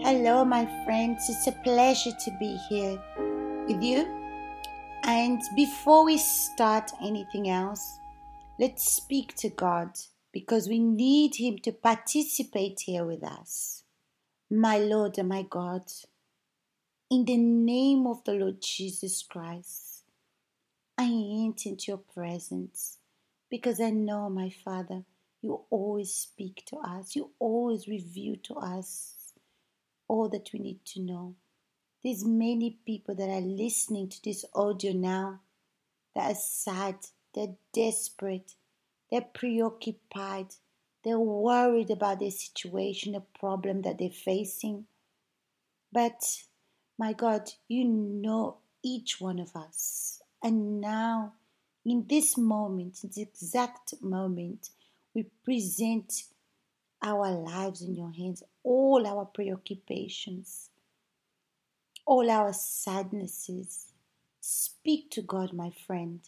Hello, my friends. It's a pleasure to be here with you. And before we start anything else, let's speak to God because we need Him to participate here with us. My Lord and my God, in the name of the Lord Jesus Christ, I enter into your presence because I know, my Father, you always speak to us, you always reveal to us all that we need to know. There's many people that are listening to this audio now that are sad, they're desperate, they're preoccupied, they're worried about their situation, the problem that they're facing. But my God, you know each one of us. And now, in this moment, in this exact moment, we present our lives in your hands, all our preoccupations, all our sadnesses. Speak to God, my friend.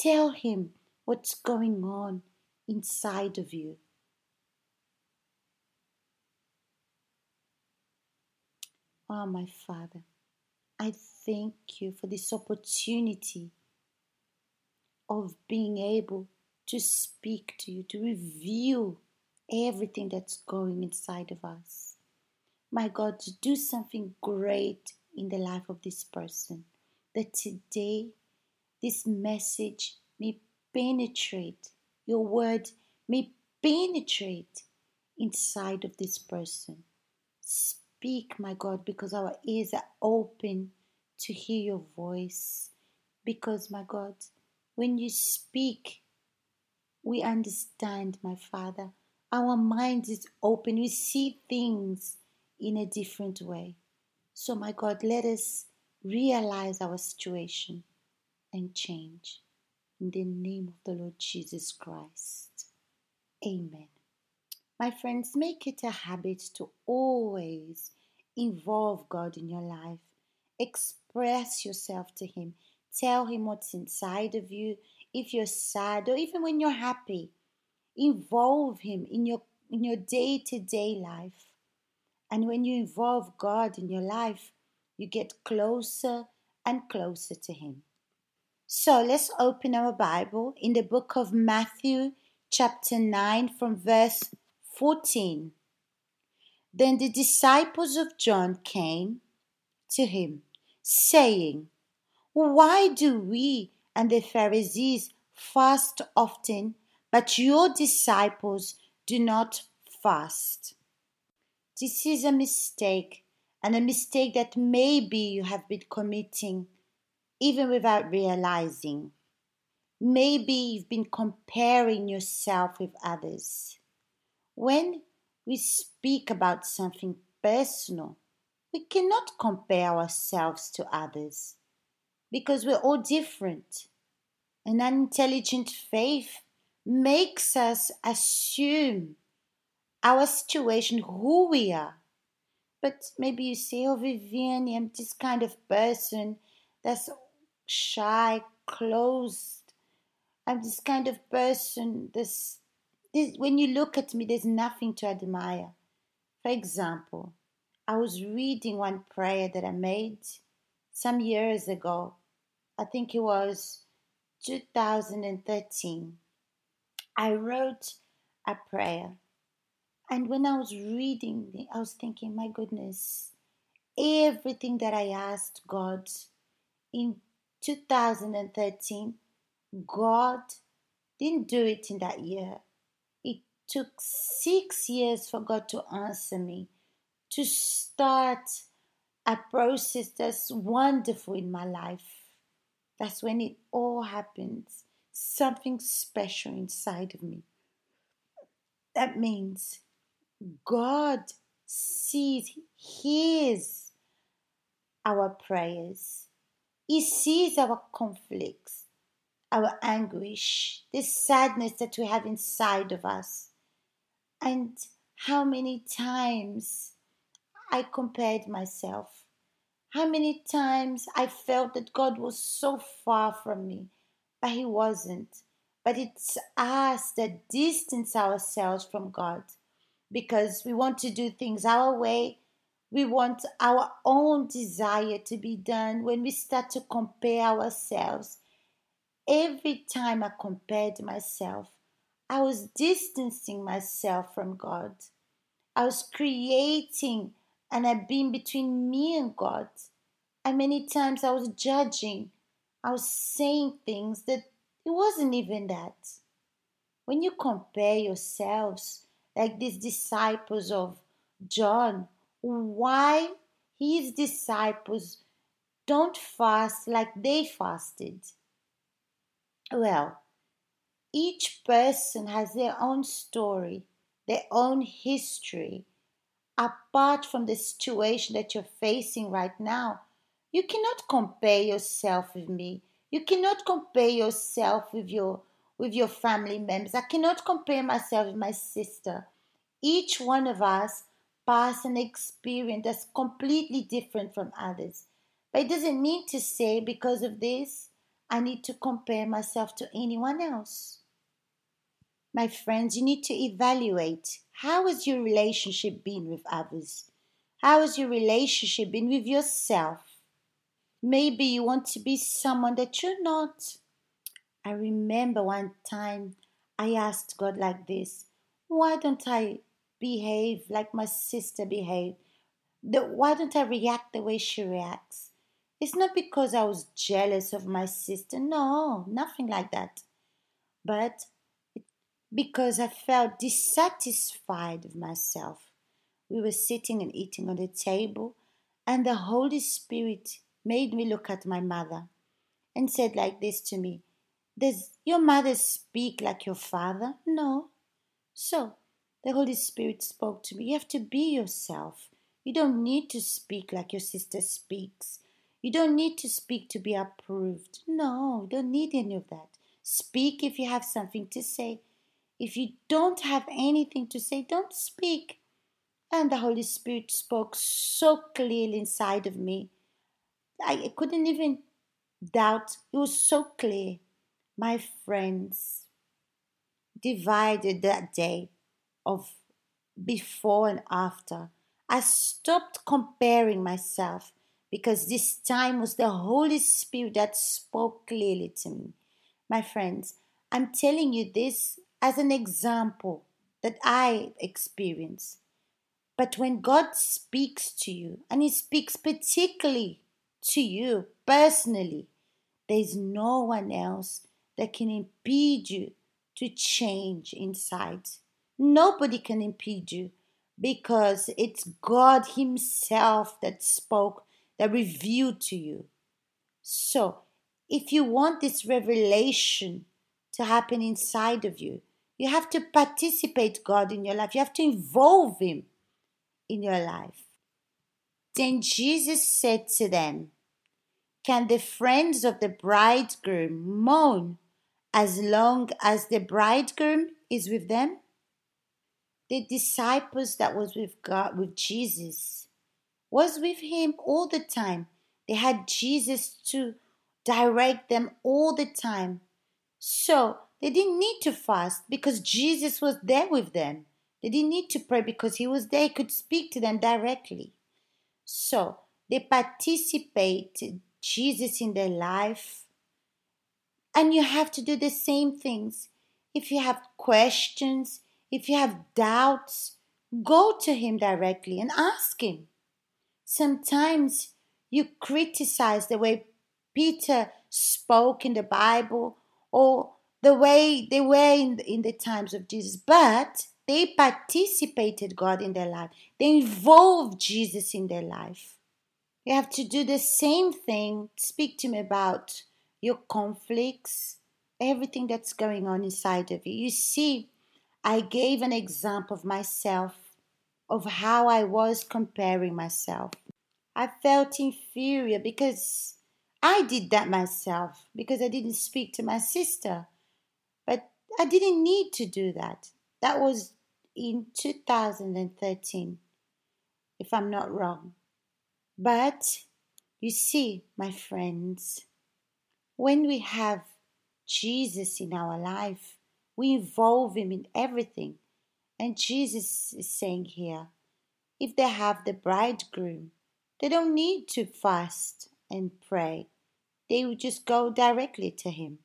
Tell Him what's going on inside of you. Oh, my Father, I thank you for this opportunity of being able to speak to you, to reveal everything that's going inside of us. My God, to do something great in the life of this person. That today, this message may penetrate, your word may penetrate inside of this person. Speak, my God, because our ears are open to hear your voice. Because, my God, when you speak, we understand, my Father, our mind is open. We see things in a different way. So, my God, let us realize our situation and change. In the name of the Lord Jesus Christ. Amen. My friends, make it a habit to always involve God in your life. Express yourself to Him. Tell Him what's inside of you. If you're sad or even when you're happy, involve him in your in your day-to-day life. And when you involve god in your life you get closer and closer to him. So let's open our bible in the book of matthew chapter 9 from verse 14 then the disciples of john came to him saying why do we and the pharisees fast often but your disciples do not fast. This is a mistake, and a mistake that maybe you have been committing even without realizing. Maybe you've been comparing yourself with others. When we speak about something personal, we cannot compare ourselves to others because we're all different. An unintelligent faith makes us assume our situation, who we are. But maybe you say, Oh, Vivian, I'm this kind of person that's shy, closed. I'm this kind of person. This, this, when you look at me, there's nothing to admire. For example, I was reading one prayer that I made some years ago. I think it was 2013. I wrote a prayer. And when I was reading I was thinking, my goodness, everything that I asked God in 2013, God didn't do it in that year. It took six years for God to answer me, to start a process that's wonderful in my life. That's when it all happens something special inside of me. That means God sees, hears our prayers. He sees our conflicts, our anguish, the sadness that we have inside of us. And how many times I compared myself. How many times I felt that God was so far from me but he wasn't. But it's us that distance ourselves from God because we want to do things our way We want our own desire to be done when we start to compare ourselves. Every time I compared myself, I was distancing myself from God. I was creating an abyss between me and God. And many times I was judging. I was saying things that it wasn't even that. When you compare yourselves, like these disciples of John, why his disciples don't fast like they fasted? Well, each person has their own story, their own history. Apart from the situation that you're facing right now, you cannot compare yourself with me. You cannot compare yourself with your with your family members. I cannot compare myself with my sister. Each one of us pass an experience that's completely different from others. But it doesn't mean to say because of this I need to compare myself to anyone else. My friends, you need to evaluate how has your relationship been with others? How has your relationship been with yourself? Maybe you want to be someone that you're not. I remember one time I asked God like this why don't I behave like my sister behaved? Why don't I react the way she reacts? It's not because I was jealous of my sister, no, nothing like that. But because I felt dissatisfied with myself. We were sitting and eating on the table, and the Holy Spirit made me look at my mother and said like this to me Does your mother speak like your father? No. So the Holy Spirit spoke to me. You have to be yourself. You don't need to speak like your sister speaks. You don't need to speak to be approved. No, you don't need any of that. Speak if you have something to say. If you don't have anything to say, don't speak. And the Holy Spirit spoke so clearly inside of me I couldn't even doubt. It was so clear. My friends divided that day of before and after. I stopped comparing myself because this time was the Holy Spirit that spoke clearly to me. My friends, I'm telling you this as an example that I experienced. But when God speaks to you, and He speaks particularly to you personally. There's no one else that can impede you to change inside. Nobody can impede you because it's God Himself that spoke, that revealed to you. So, if you want this revelation to happen inside of you, you have to participate God in your life. You have to involve Him in your life. Then Jesus said to them, Can the friends of the bridegroom mourn as long as the bridegroom is with them? The disciples that was with God with Jesus was with him all the time. They had Jesus to direct them all the time. So they didn't need to fast because Jesus was there with them. They didn't need to pray because he was there, he could speak to them directly. So they participate Jesus in their life. And you have to do the same things. If you have questions, if you have doubts, go to Him directly and ask Him. Sometimes you criticize the way Peter spoke in the Bible or the way they were in the, in the times of Jesus, but they participated God in their life. They involved Jesus in their life. You have to do the same thing. Speak to me about your conflicts, everything that's going on inside of you. You see, I gave an example of myself, of how I was comparing myself. I felt inferior because I did that myself, because I didn't speak to my sister. But I didn't need to do that. That was in 2013, if I'm not wrong. But you see, my friends, when we have Jesus in our life, we involve him in everything. And Jesus is saying here, if they have the bridegroom. They don't need to fast and pray. They will just go directly to him.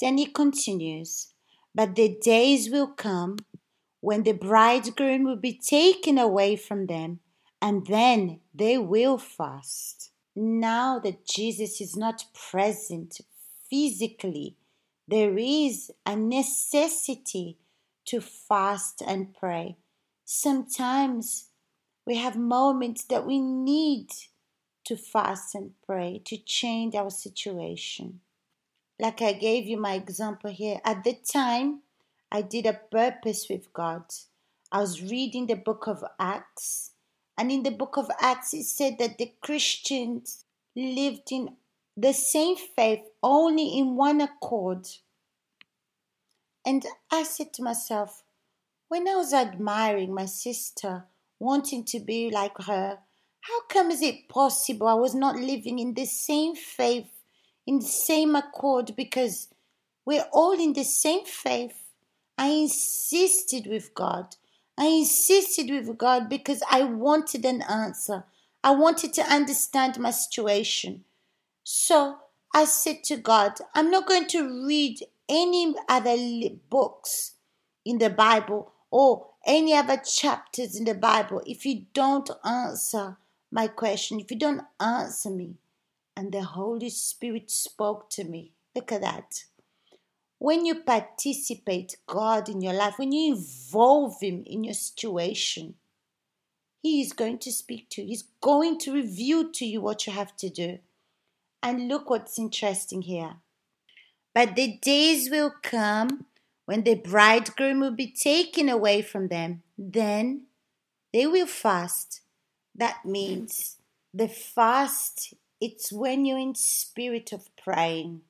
Then he continues, But the days will come when the bridegroom will be taken away from them, and then they will fast. Now that Jesus is not present physically, there is a necessity to fast and pray. Sometimes we have moments that we need to fast and pray to change our situation. Like I gave you my example here, at the time I did a purpose with God. I was reading the book of Acts, and in the book of Acts, it said that the Christians lived in the same faith, only in one accord. And I said to myself, when I was admiring my sister, wanting to be like her, how come is it possible I was not living in the same faith, in the same accord? Because we're all in the same faith. I insisted with God. I insisted with God because I wanted an answer. I wanted to understand my situation. So I said to God, I'm not going to read any other books in the Bible or any other chapters in the Bible if you don't answer my question, if you don't answer me. And the Holy Spirit spoke to me. Look at that. When you participate God in your life, when you involve Him in your situation, He is going to speak to you. He's going to reveal to you what you have to do. And look what's interesting here. But the days will come when the bridegroom will be taken away from them. Then they will fast. That means the fast, it's when you're in spirit of praying.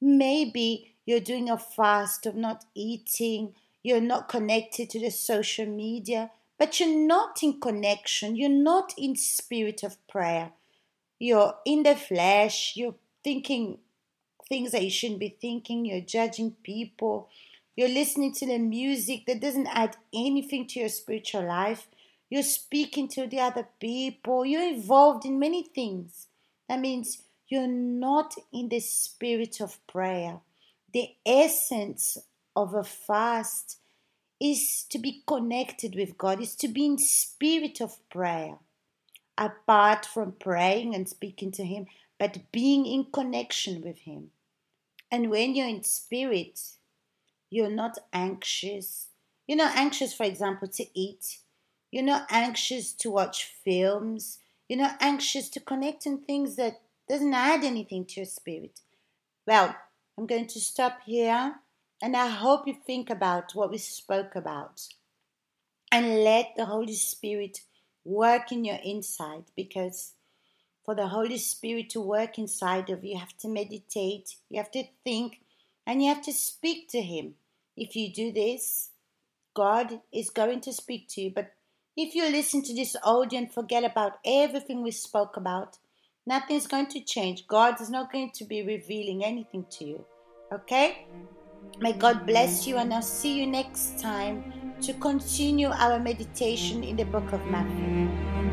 Maybe you're doing a fast of not eating, you're not connected to the social media, but you're not in connection, you're not in spirit of prayer. You're in the flesh, you're thinking things that you shouldn't be thinking, you're judging people, you're listening to the music that doesn't add anything to your spiritual life, you're speaking to the other people, you're involved in many things. That means you're not in the spirit of prayer. The essence of a fast is to be connected with God, is to be in spirit of prayer. Apart from praying and speaking to Him, but being in connection with Him. And when you're in spirit, you're not anxious. You're not anxious, for example, to eat. You're not anxious to watch films. You're not anxious to connect in things that doesn't add anything to your spirit. Well, I'm going to stop here and I hope you think about what we spoke about and let the Holy Spirit work in your inside because for the Holy Spirit to work inside of you, you have to meditate, you have to think, and you have to speak to Him. If you do this, God is going to speak to you. But if you listen to this audio and forget about everything we spoke about, nothing's going to change. God is not going to be revealing anything to you. Okay? May God bless you, and I'll see you next time to continue our meditation in the book of Matthew.